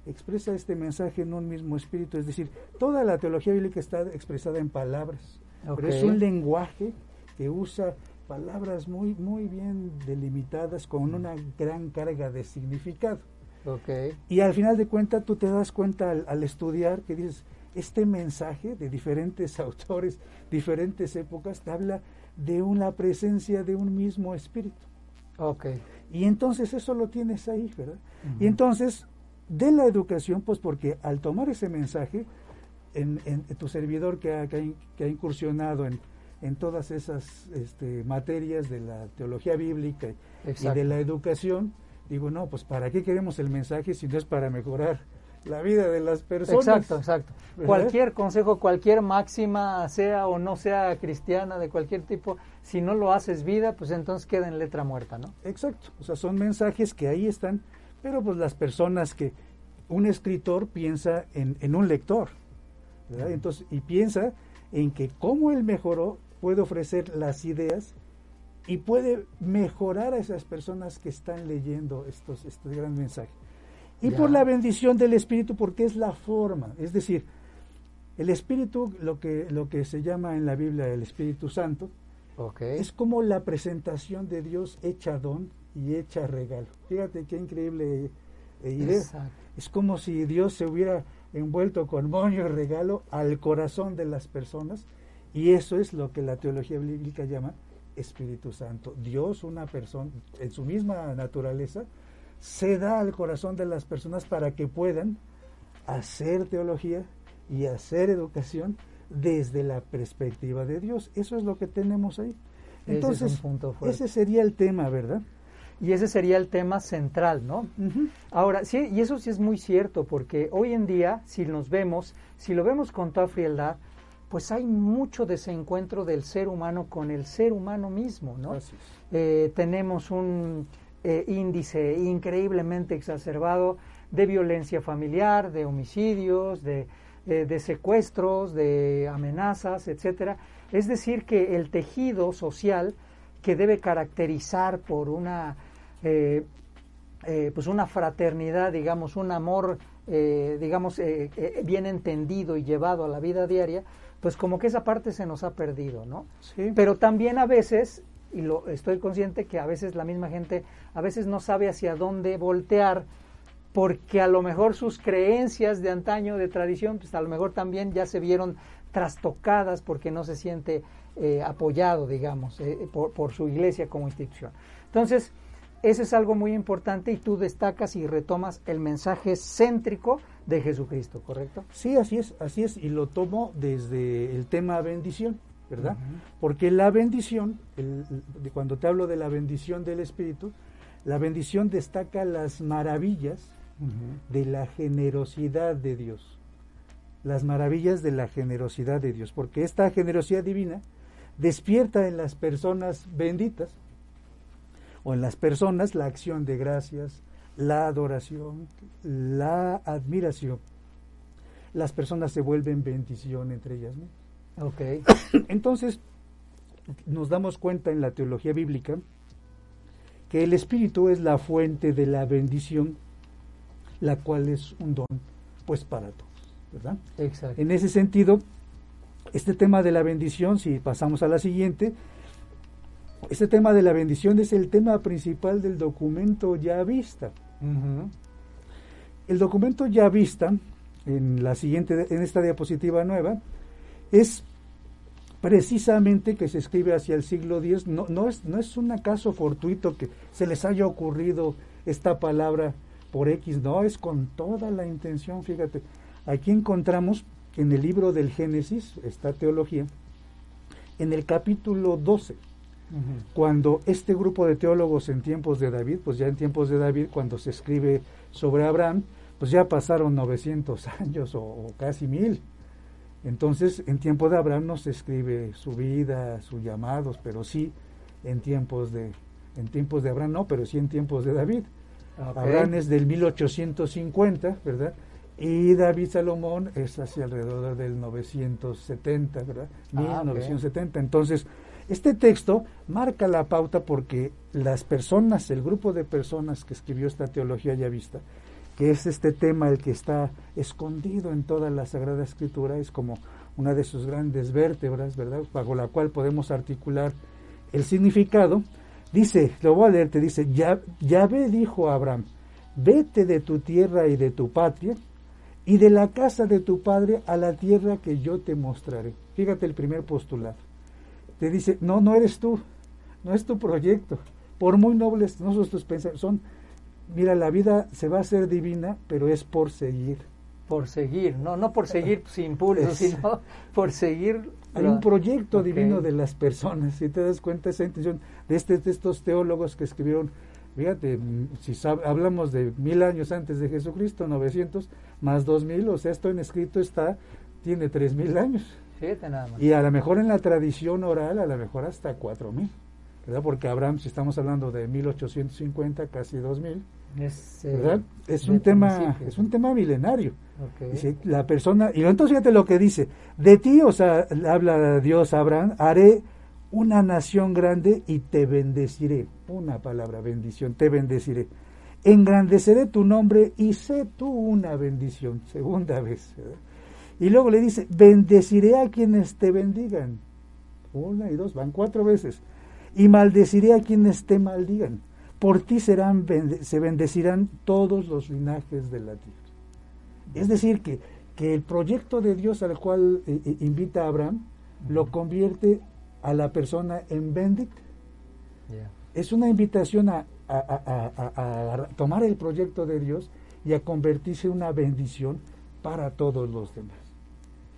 Expresa este mensaje en un mismo espíritu, es decir, toda la teología bíblica está expresada en palabras, pero es un lenguaje que usa palabras muy, muy bien delimitadas con una gran carga de significado. Ok. Y al final de cuentas tú te das cuenta al, al estudiar que dices, este mensaje de diferentes autores, diferentes épocas, te habla de una presencia de un mismo espíritu. Ok. Y entonces eso lo tienes ahí, ¿verdad? Y entonces, de la educación, pues porque al tomar ese mensaje, en, en- en tu servidor que ha, que ha in- que ha incursionado en, en todas esas este, materias de la teología bíblica y de la educación, digo, no, pues ¿para qué queremos el mensaje si no es para mejorar la vida de las personas? Exacto, exacto. ¿Verdad? Cualquier consejo, cualquier máxima, sea o no sea cristiana, de cualquier tipo, si no lo haces vida, pues entonces queda en letra muerta, ¿no? Exacto, o sea, son mensajes que ahí están, pero pues las personas que un escritor piensa en, en un lector, ¿verdad? Entonces, y piensa en que cómo él mejoró puede ofrecer las ideas y puede mejorar a esas personas que están leyendo estos, este gran mensaje. Y Ya. por la bendición del Espíritu, porque es la forma, es decir, el Espíritu, lo que, lo que se llama en la Biblia el Espíritu Santo, es como la presentación de Dios hecha don y hecha regalo. Fíjate qué increíble eh, idea. Exacto. Es como si Dios se hubiera envuelto con moño y regalo al corazón de las personas y eso es lo que la teología bíblica llama Espíritu Santo. Dios, una persona, en su misma naturaleza, se da al corazón de las personas para que puedan hacer teología y hacer educación desde la perspectiva de Dios. Eso es lo que tenemos ahí. Ese es Entonces, un punto fuerte. ese sería el tema, ¿verdad? Y ese sería el tema central, ¿no? Ahora, sí, y eso sí es muy cierto, porque hoy en día, si nos vemos, si lo vemos con toda frialdad, pues hay mucho desencuentro del ser humano con el ser humano mismo, ¿no? Eh, tenemos un eh, índice increíblemente exacerbado de violencia familiar, de homicidios, de, eh, de secuestros, de amenazas, etcétera. Es decir, que el tejido social que debe caracterizar por una eh, eh, pues una fraternidad, digamos, un amor, eh, digamos, bien entendido y llevado a la vida diaria, pues como que esa parte se nos ha perdido, ¿no? Sí. Pero también a veces, y lo estoy consciente que a veces la misma gente a veces no sabe hacia dónde voltear, porque a lo mejor sus creencias de antaño, de tradición, pues a lo mejor también ya se vieron trastocadas porque no se siente eh, apoyado, digamos, eh, por, por, su iglesia como institución. Entonces, eso es algo muy importante y tú destacas y retomas el mensaje céntrico de Jesucristo, ¿correcto? Sí, así es, así es, y lo tomo desde el tema bendición, ¿verdad? Porque la bendición, cuando te hablo de la bendición del Espíritu, la bendición destaca las maravillas de la generosidad de Dios. Las maravillas de la generosidad de Dios, porque esta generosidad divina despierta en las personas benditas o en las personas la acción de gracias, la adoración, la admiración. Las personas se vuelven bendición entre ellas mismas. Okay. Entonces, nos damos cuenta en la teología bíblica que el Espíritu es la fuente de la bendición, la cual es un don, pues para todos, ¿verdad? Exacto. En ese sentido, este tema de la bendición, si pasamos a la siguiente, este tema de la bendición es el tema principal del documento ya vista. El documento ya vista, en la siguiente, en esta diapositiva nueva, es precisamente que se escribe hacia el siglo X, no, no, es, no es un acaso fortuito que se les haya ocurrido esta palabra por X, no, es con toda la intención, fíjate. Aquí encontramos en el libro del Génesis, esta teología, en el capítulo 12, cuando este grupo de teólogos en tiempos de David, pues ya en tiempos de David, cuando se escribe sobre Abraham, pues ya pasaron 900 años o, o casi mil. Entonces, en tiempo de Abraham no se escribe su vida, sus llamados, pero sí en tiempos de en tiempos de Abraham no, pero sí en tiempos de David. Okay. Abraham es del 1850, ¿verdad? Y David Salomón es hacia alrededor del 970, ¿verdad? Ah, 1970. Okay. Entonces, este texto marca la pauta porque las personas, el grupo de personas que escribió esta teología ya vista, que es este tema el que está escondido en toda la Sagrada Escritura, es como una de sus grandes vértebras, ¿verdad? Bajo la cual podemos articular el significado. Dice, lo voy a leer, te dice, ya, Yahvé dijo a Abraham, vete de tu tierra y de tu patria y de la casa de tu padre a la tierra que yo te mostraré. Fíjate el primer postulado. Te dice, no, no eres tú, no es tu proyecto. Por muy nobles no son tus pensamientos, son mira, la vida se va a hacer divina, pero es por seguir. Por seguir, no, no por seguir sin impulso, sino por seguir. Hay un proyecto okay. divino de las personas, si te das cuenta esa intención de, este, de estos teólogos que escribieron, fíjate, si sab, hablamos de mil años antes de Jesucristo, 900 más dos mil, o sea, esto en escrito está, tiene tres mil años. Fíjate nada más. Y a lo mejor en la tradición oral, a lo mejor hasta cuatro mil. ¿Verdad? Porque Abraham, si estamos hablando de 1850, casi 2000, es, eh, ¿verdad? Es un tema, principio. es un tema milenario. Okay. Dice, la persona, y entonces fíjate lo que dice, de ti, o sea, habla Dios Abraham, haré una nación grande y te bendeciré. Una palabra, bendición, te bendeciré. Engrandeceré tu nombre y sé tú una bendición, segunda vez. ¿verdad? Y luego le dice, bendeciré a quienes te bendigan. Una y dos, van cuatro veces y maldeciré a quienes te maldigan. Por ti serán, se bendecirán todos los linajes de la tierra. Es decir, que, que el proyecto de Dios al cual eh, invita a Abraham lo convierte a la persona en bendita. Yeah. Es una invitación a, a, a, a, tomar el proyecto de Dios y a convertirse en una bendición para todos los demás.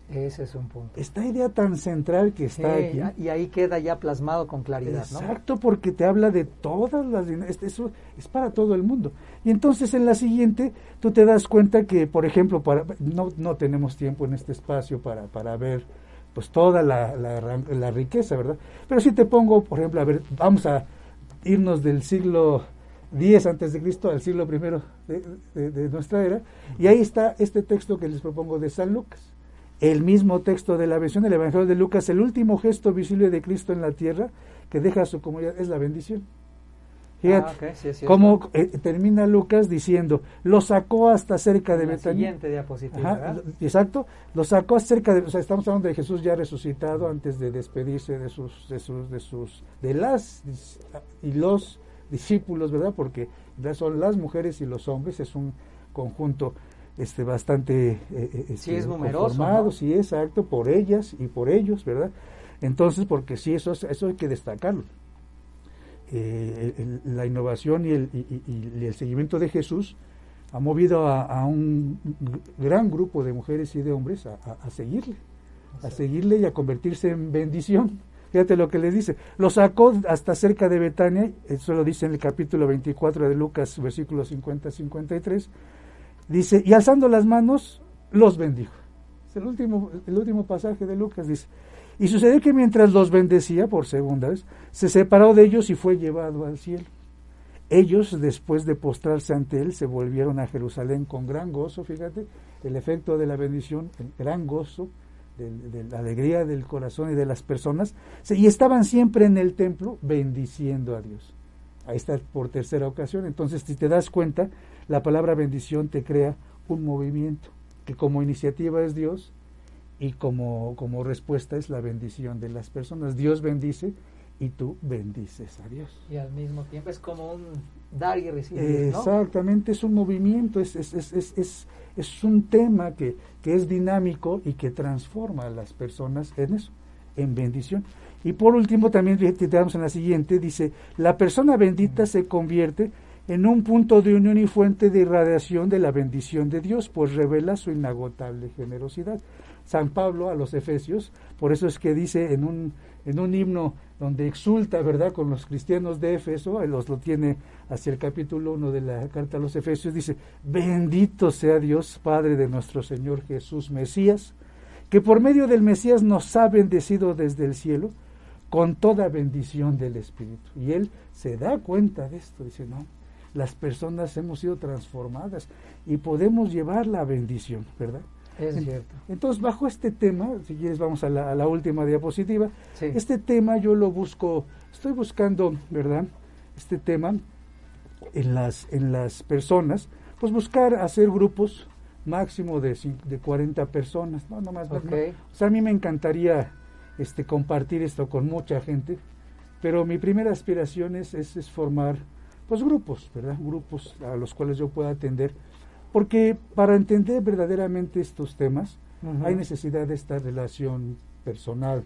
Ese es un punto. Esta idea tan central que está sí, aquí. Y ahí queda ya plasmado con claridad, Exacto, ¿no? porque te habla de todas las... Eso es para todo el mundo. Y entonces en la siguiente tú te das cuenta que, por ejemplo, para, no, no tenemos tiempo en este espacio para, para ver pues toda la, la, la riqueza, ¿verdad? Pero si te pongo, por ejemplo, a ver, vamos a irnos del siglo 10 antes de Cristo al siglo primero de, de, de nuestra era, y ahí está este texto que les propongo de San Lucas el mismo texto de la bendición del Evangelio de Lucas, el último gesto visible de Cristo en la tierra que deja a su comunidad es la bendición. Fíjate ah, okay, sí, sí, cómo eh, termina Lucas diciendo, lo sacó hasta cerca de la Betania. Siguiente diapositiva. Ajá, exacto, lo sacó cerca de, o sea, estamos hablando de Jesús ya resucitado antes de despedirse de sus, de sus, de sus, de las y los discípulos, ¿verdad? Porque son las mujeres y los hombres, es un conjunto este bastante eh, sí este, es numeroso sí exacto por ellas y por ellos verdad entonces porque sí eso eso hay que destacarlo eh, el- la innovación y el, y- el seguimiento de Jesús ha movido a, a un gran grupo de mujeres y de hombres a, a- a seguirle, a seguirle y a convertirse en bendición. Fíjate lo que le dice. Lo sacó hasta cerca de Betania, eso lo dice en el capítulo 24 de Lucas, versículos 50-53. Dice, y alzando las manos, los bendijo. Es el último, el último pasaje de Lucas, dice. Y sucedió que mientras los bendecía por segunda vez, se separó de ellos y fue llevado al cielo. Ellos, después de postrarse ante él, se volvieron a Jerusalén con gran gozo, fíjate, el efecto de la bendición, el gran gozo, del- de, la alegría del corazón y de las personas, y estaban siempre en el templo bendiciendo a Dios. Ahí está por tercera ocasión. Entonces, si te das cuenta, la palabra bendición te crea un movimiento, que como iniciativa es Dios y como, como respuesta es la bendición de las personas. Dios bendice y tú bendices a Dios. Y al mismo tiempo es como un dar y recibir, ¿no? Exactamente, es un movimiento, es, es, es, es, es, un tema que, que es dinámico y que transforma a las personas en eso, en bendición. Y por último, también te damos en la siguiente, dice, la persona bendita se convierte en un punto de unión y fuente de irradiación de la bendición de Dios, pues revela su inagotable generosidad. San Pablo a los Efesios, por eso es que dice en un, en un himno donde exulta, ¿verdad?, con los cristianos de Éfeso, él los lo tiene hacia el capítulo 1 de la carta a los Efesios, dice, bendito sea Dios, Padre de nuestro Señor Jesús Mesías, que por medio del Mesías nos ha bendecido desde el cielo con toda bendición del Espíritu. Y él se da cuenta de esto, dice, no, las personas hemos sido transformadas y podemos llevar la bendición, ¿verdad? Es En- cierto. Entonces, bajo este tema, si quieres vamos a la, a la última diapositiva, Sí. este tema yo lo busco, estoy buscando, ¿verdad? Este tema en las, en las personas, pues buscar hacer grupos máximo de, de 40 personas, no, no más, no. O sea, a mí me encantaría este, compartir esto con mucha gente, pero mi primera aspiración es, es, es formar pues grupos, ¿verdad? Grupos a los cuales yo pueda atender, porque para entender verdaderamente estos temas hay necesidad de esta relación personal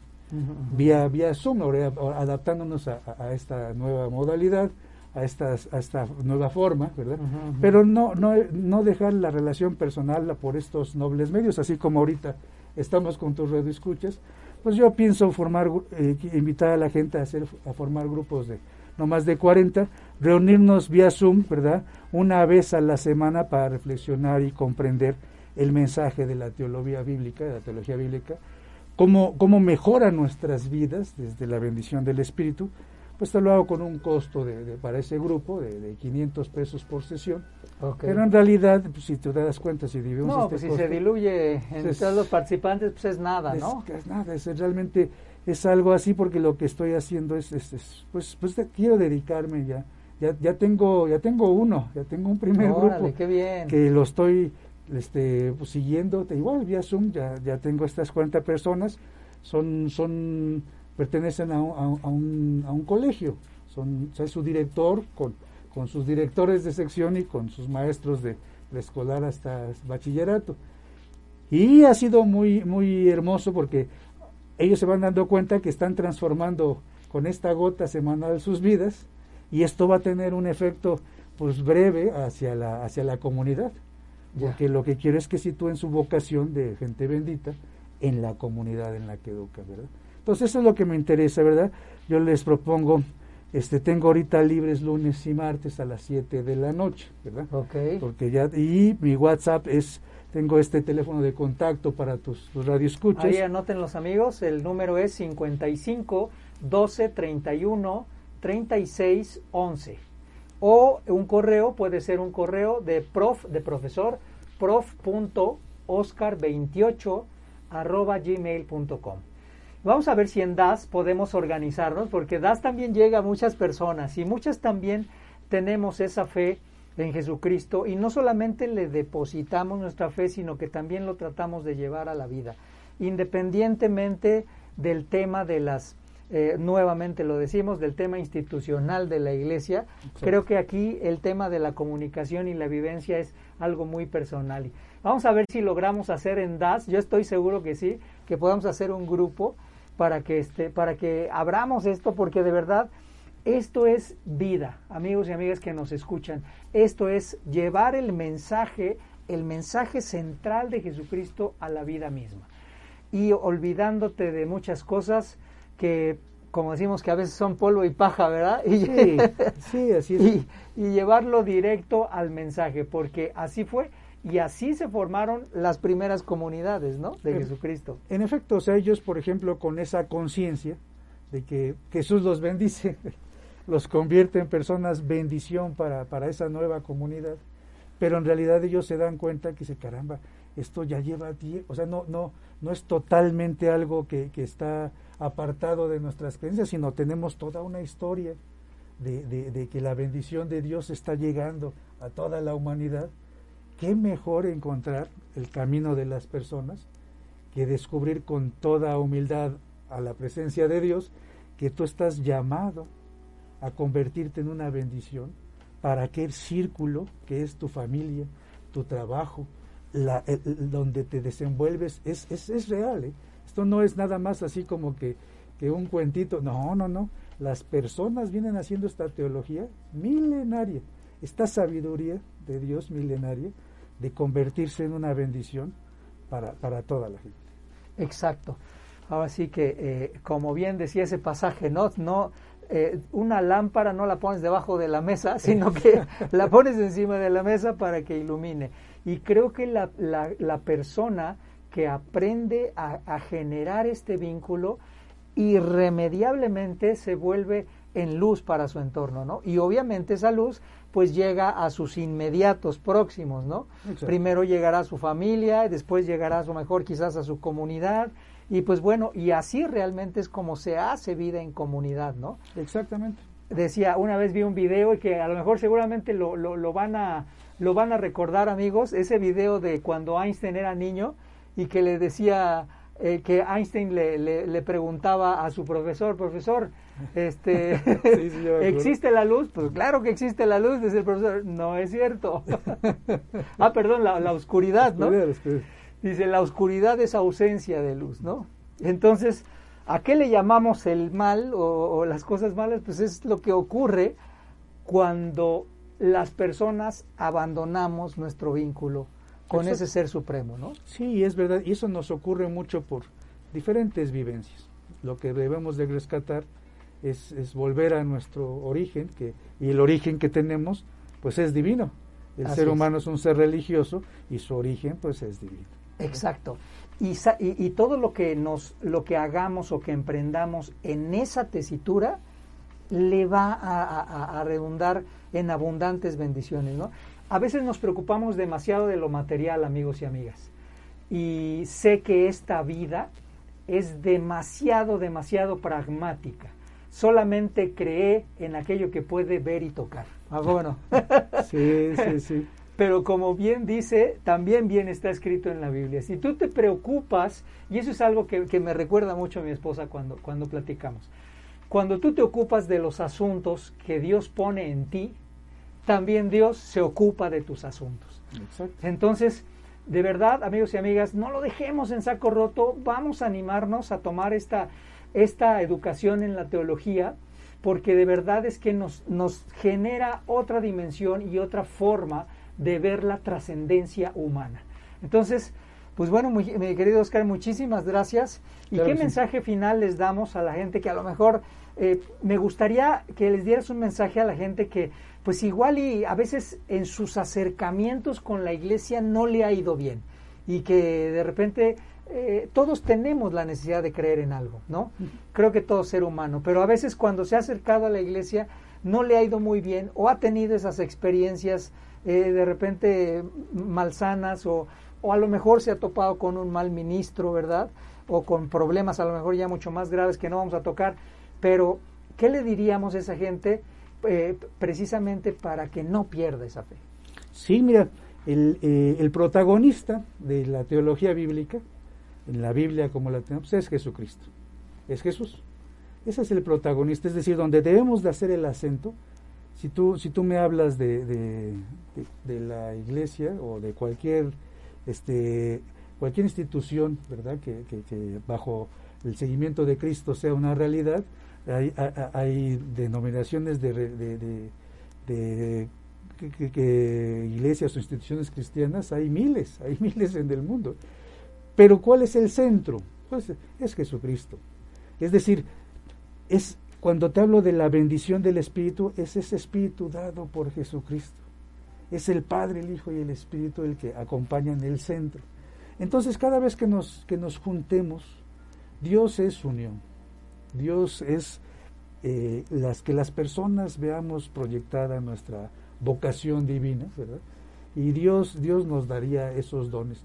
vía vía Zoom, ahora adaptándonos a, esta nueva modalidad, a esta, a esta nueva forma, ¿verdad? Pero no, no, no dejar la relación personal por estos nobles medios, así como ahorita estamos con tus radioescuchas, pues yo pienso formar, eh, invitar a la gente a, hacer, a formar grupos de no más de 40, reunirnos vía Zoom, ¿verdad? Una vez a la semana para reflexionar y comprender el mensaje de la teología bíblica, de la teología bíblica, cómo, cómo mejora nuestras vidas desde la bendición del Espíritu, pues te lo hago con un costo de, de- para ese grupo de, de 500 pesos por sesión. Pero en realidad, pues, si te das cuenta, si dividimos No, este pues si se diluye en es- todos los participantes, pues es nada, ¿no? es nada, es realmente es algo así porque lo que estoy haciendo es, es- es, pues, pues quiero dedicarme ya, ya, ya tengo, ya tengo uno, ya tengo un primer Órale, grupo qué bien. que lo estoy este, pues, siguiendo, igual vía Zoom, ya, ya tengo estas 40 personas, son, son, pertenecen a un, a un- a un, a un colegio, son, o sea, su director con, con sus directores de sección y con sus maestros de preescolar hasta bachillerato. Y ha sido muy, muy hermoso porque ellos se van dando cuenta que están transformando con esta gota semanal sus vidas y esto va a tener un efecto pues breve hacia la, hacia la comunidad. Ya. Porque lo que quiero es que sitúen su vocación de gente bendita en la comunidad en la que educa, ¿verdad? Entonces eso es lo que me interesa, ¿verdad? Yo les propongo, este, tengo ahorita libres lunes y martes a las 7 de la noche, ¿verdad? Ok. Porque ya, y mi WhatsApp es, tengo este teléfono de contacto para tus, tus radioescuchas. Ahí anoten los amigos, el número es 55 12 31 36 11. O un correo, puede ser un correo de prof, de profesor, prof.oscar28 arroba gmail.com. Vamos a ver si en DAS podemos organizarnos, porque DAS también llega a muchas personas y muchas también tenemos esa fe en Jesucristo y no solamente le depositamos nuestra fe, sino que también lo tratamos de llevar a la vida, independientemente del tema de las eh, nuevamente lo decimos, del tema institucional de la iglesia, creo que aquí el tema de la comunicación y la vivencia es algo muy personal. Vamos a ver si logramos hacer en DAS, yo estoy seguro que sí, que podamos hacer un grupo para que, este, para que abramos esto, porque de verdad esto es vida, amigos y amigas que nos escuchan. Esto es llevar el mensaje, el mensaje central de Jesucristo a la vida misma. Y olvidándote de muchas cosas que, como decimos, que a veces son polvo y paja, ¿verdad? Y, sí, así es. Y, y llevarlo directo al mensaje, porque así fue. Y así se formaron las primeras comunidades, ¿no? De Jesucristo. En efecto, o sea, ellos, por ejemplo, con esa conciencia de que Jesús los bendice, los convierte en personas bendición para, para esa nueva comunidad, pero en realidad ellos se dan cuenta que se caramba, esto ya lleva tiempo, o sea, no, no, no es totalmente algo que, que, está apartado de nuestras creencias, sino tenemos toda una historia de, de, de, que la bendición de Dios está llegando a toda la humanidad. ¿Qué mejor encontrar el camino de las personas que descubrir con toda humildad a la presencia de Dios que tú estás llamado a convertirte en una bendición para aquel círculo que es tu familia, tu trabajo, la, el, donde te desenvuelves, es, es, es real. ¿eh? Esto no es nada más así como que, que un cuentito, no, no, no. Las personas vienen haciendo esta teología milenaria, esta sabiduría de Dios milenaria de convertirse en una bendición para, para toda la gente. Exacto. Ahora sí que, eh, como bien decía ese pasaje, no, no eh, una lámpara no la pones debajo de la mesa, sino que la pones encima de la mesa para que ilumine. Y creo que la, la, la persona que aprende a, a, generar este vínculo irremediablemente se vuelve en luz para su entorno, ¿no? Y obviamente esa luz pues llega a sus inmediatos próximos, ¿no? Exacto. Primero llegará a su familia, después llegará a su mejor quizás a su comunidad, y pues bueno, y así realmente es como se hace vida en comunidad, ¿no? Exactamente. Decía, una vez vi un video y que a lo mejor seguramente lo, lo, lo, van a, lo van a recordar amigos, ese video de cuando Einstein era niño y que le decía eh, que Einstein le, le, le, preguntaba a su profesor, profesor, este, sí, sí, ¿existe la luz? Pues claro que existe la luz, dice el profesor, no es cierto. ah, perdón, la, la oscuridad, ¿no? Dice, la oscuridad es ausencia de luz, ¿no? Entonces, ¿a qué le llamamos el mal o, o, las cosas malas? Pues es lo que ocurre cuando las personas abandonamos nuestro vínculo con ese ser supremo, ¿no? Sí, es verdad, y eso nos ocurre mucho por diferentes vivencias. Lo que debemos de rescatar es, es volver a nuestro origen, que, y el origen que tenemos, pues es divino. El Así ser humano es. es un ser religioso y su origen, pues es divino. Exacto. Y, y, y, todo lo que nos, lo que hagamos o que emprendamos en esa tesitura le va a, a, a redundar en abundantes bendiciones, ¿no? A veces nos preocupamos demasiado de lo material, amigos y amigas. Y sé que esta vida es demasiado, demasiado pragmática. Solamente cree en aquello que puede ver y tocar. Ah, bueno. sí, sí, sí. Pero como bien dice, también bien está escrito en la Biblia. Si tú te preocupas, y eso es algo que, que me recuerda mucho a mi esposa cuando, cuando platicamos, cuando tú te ocupas de los asuntos que Dios pone en ti, también Dios se ocupa de tus asuntos. Exacto. Entonces, de verdad, amigos y amigas, no lo dejemos en saco roto, vamos a animarnos a tomar esta, esta educación en la teología, porque de verdad es que nos, nos genera otra dimensión y otra forma de ver la trascendencia humana. Entonces, pues bueno, mi querido Oscar, muchísimas gracias. ¿Y claro qué sí. mensaje final les damos a la gente que a lo mejor eh, me gustaría que les dieras un mensaje a la gente que pues igual y a veces en sus acercamientos con la iglesia no le ha ido bien y que de repente eh, todos tenemos la necesidad de creer en algo, ¿no? Creo que todo ser humano, pero a veces cuando se ha acercado a la iglesia no le ha ido muy bien o ha tenido esas experiencias eh, de repente malsanas o, o a lo mejor se ha topado con un mal ministro, ¿verdad? O con problemas a lo mejor ya mucho más graves que no vamos a tocar, pero ¿qué le diríamos a esa gente? Eh, precisamente para que no pierda esa fe. Sí, mira, el, eh, el, protagonista de la teología bíblica, en la Biblia como la tenemos, es Jesucristo. Es Jesús. Ese es el protagonista, es decir, donde debemos de hacer el acento. Si tú, si tú me hablas de, de, la iglesia o de cualquier, este, cualquier institución, ¿verdad? Que, que, bajo el seguimiento de Cristo sea una realidad, hay, hay, denominaciones de, de, de que, iglesias o instituciones cristianas, hay miles, hay miles en el mundo. Pero ¿cuál es el centro? Pues es Jesucristo. Es decir, es cuando te hablo de la bendición del Espíritu, es ese Espíritu dado por Jesucristo. Es el Padre, el Hijo y el Espíritu el que acompañan el centro. Entonces, cada vez que nos, que nos juntemos, Dios es unión. Dios es eh, las que las personas veamos proyectada nuestra vocación divina, ¿verdad? Y Dios, Dios nos daría esos dones.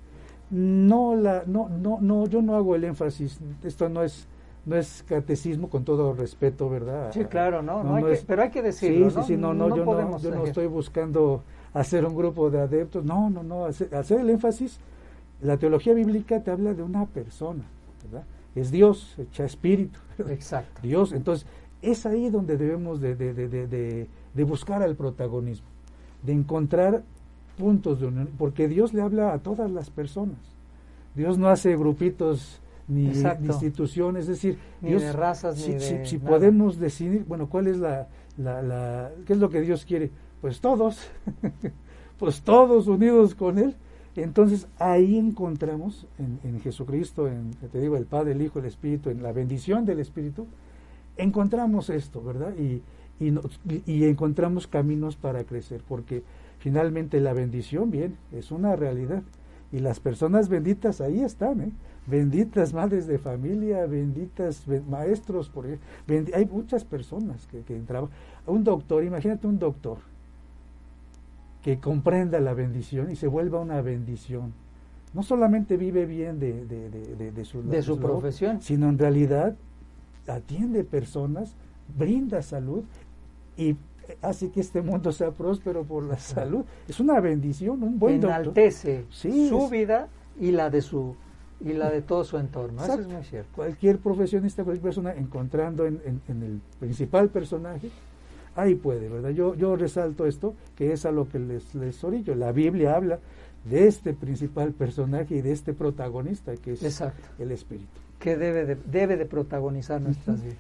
No la, no, no, no, yo no hago el énfasis, esto no es, no es catecismo con todo respeto, ¿verdad? Sí, claro, no, no, hay que, pero hay que decirlo. Sí, sí, sí, no, no, yo, no, yo no estoy buscando hacer un grupo de adeptos, no, no, no, hacer, hacer el énfasis, la teología bíblica te habla de una persona, ¿verdad? Es Dios, hecha espíritu. Exacto. Dios, entonces es ahí donde debemos de, de, de, de buscar al protagonismo, de encontrar puntos de unión, porque Dios le habla a todas las personas. Dios no hace grupitos ni, instituciones, es decir, ni de razas, si, ni de si, podemos decidir, bueno, ¿cuál es la, la, la, qué es lo que Dios quiere? Pues todos, pues todos unidos con Él. Entonces ahí encontramos en, en, Jesucristo, en, te digo, el Padre, el Hijo, el Espíritu, en la bendición del Espíritu, encontramos esto, ¿verdad? Y, y, encontramos caminos para crecer, porque finalmente la bendición, bien, es una realidad. Y las personas benditas ahí están, ¿eh? Benditas madres de familia, benditas maestros, por hay muchas personas que, que trabajan. Un doctor, imagínate un doctor que comprenda la bendición y se vuelva una bendición. No solamente vive bien de, de, de, su, profesión, sino en realidad atiende personas, brinda salud y hace que este mundo sea próspero por la salud. Es una bendición, un buen Enaltece su vida y la de su y la de todo su entorno. Eso es muy cierto. Cualquier profesionista, cualquier persona encontrando en, el principal personaje, ahí puede, ¿verdad? Yo, yo resalto esto, que es a lo que les, les orillo. La Biblia habla de este principal personaje y de este protagonista, que es el Espíritu que debe de, debe de protagonizar nuestras vidas.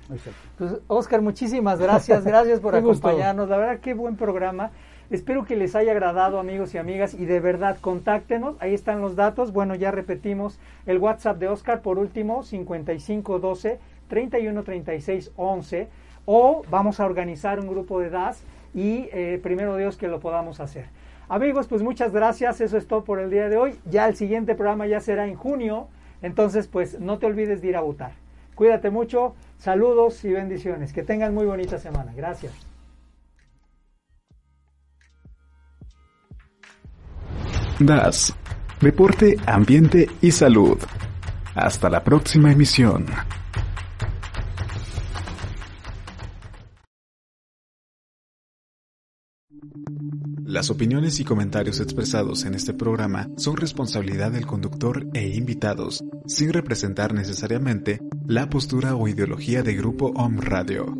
Pues, Oscar, muchísimas gracias, gracias por acompañarnos. La verdad, qué buen programa. Espero que les haya agradado, amigos y amigas, y de verdad, contáctenos. Ahí están los datos. Bueno, ya repetimos el WhatsApp de Oscar, por último, 5512 313611 O vamos a organizar un grupo de DAS y eh, primero Dios que lo podamos hacer. Amigos, pues muchas gracias. Eso es todo por el día de hoy. Ya el siguiente programa ya será en junio. Entonces, pues no te olvides de ir a votar. Cuídate mucho, saludos y bendiciones. Que tengan muy bonita semana. Gracias. DAS, Deporte, Ambiente y Salud. Hasta la próxima emisión. Las opiniones y comentarios expresados en este programa son responsabilidad del conductor e invitados, sin representar necesariamente la postura o ideología de Grupo OM Radio.